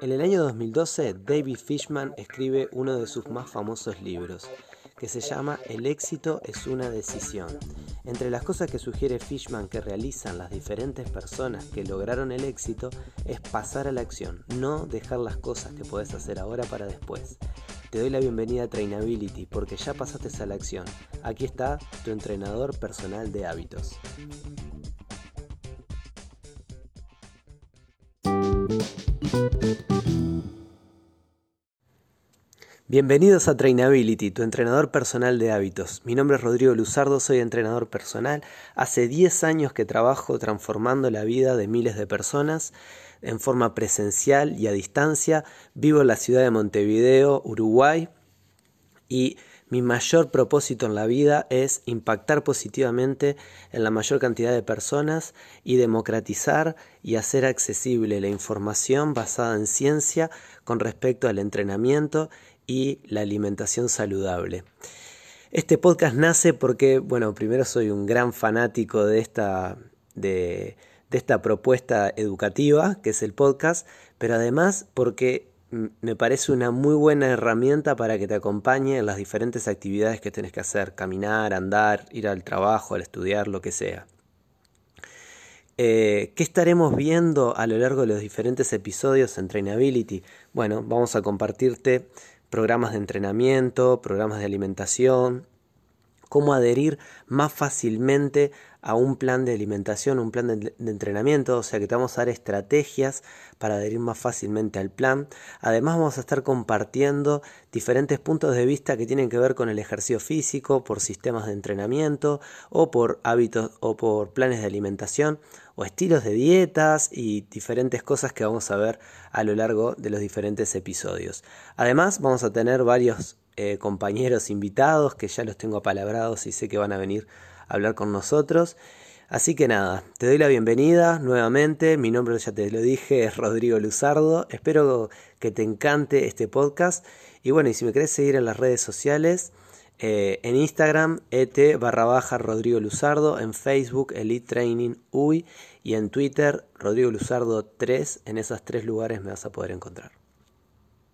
En el año 2012, David Fishman escribe uno de sus más famosos libros, que se llama El éxito es una decisión. Entre las cosas que sugiere Fishman que realizan las diferentes personas que lograron el éxito es pasar a la acción, no dejar las cosas que puedes hacer ahora para después. Te doy la bienvenida a Trainability porque ya pasaste a la acción. Aquí está tu entrenador personal de hábitos. Bienvenidos a Trainability, tu entrenador personal de hábitos. Mi nombre es Rodrigo Luzardo, soy entrenador personal. Hace 10 años que trabajo transformando la vida de miles de personas en forma presencial y a distancia. Vivo en la ciudad de Montevideo, Uruguay, y mi mayor propósito en la vida es impactar positivamente en la mayor cantidad de personas y democratizar y hacer accesible la información basada en ciencia con respecto al entrenamiento y la alimentación saludable. Este podcast nace porque, bueno, primero soy un gran fanático de esta, de, esta propuesta educativa, que es el podcast, pero además porque me parece una muy buena herramienta para que te acompañe en las diferentes actividades que tienes que hacer, caminar, andar, ir al trabajo, al estudiar, lo que sea. Eh, ¿Qué estaremos viendo a lo largo de los diferentes episodios en Trainability? Bueno, vamos a compartirte programas de entrenamiento, programas de alimentación, cómo adherir más fácilmente a un plan de alimentación, un plan de, entrenamiento, o sea que te vamos a dar estrategias para adherir más fácilmente al plan. Además vamos a estar compartiendo diferentes puntos de vista que tienen que ver con el ejercicio físico, por sistemas de entrenamiento o por hábitos o por planes de alimentación o estilos de dietas y diferentes cosas que vamos a ver a lo largo de los diferentes episodios. Además vamos a tener varios eh, compañeros invitados que ya los tengo apalabrados y sé que van a venir hablar con nosotros. Así que nada, te doy la bienvenida nuevamente. Mi nombre, ya te lo dije, es Rodrigo Luzardo. Espero que te encante este podcast. Y bueno, y si me querés seguir en las redes sociales, eh, en Instagram, et barra baja Rodrigo Luzardo, en Facebook, Elite Training UI y en Twitter, Rodrigo Luzardo 3. En esos tres lugares me vas a poder encontrar.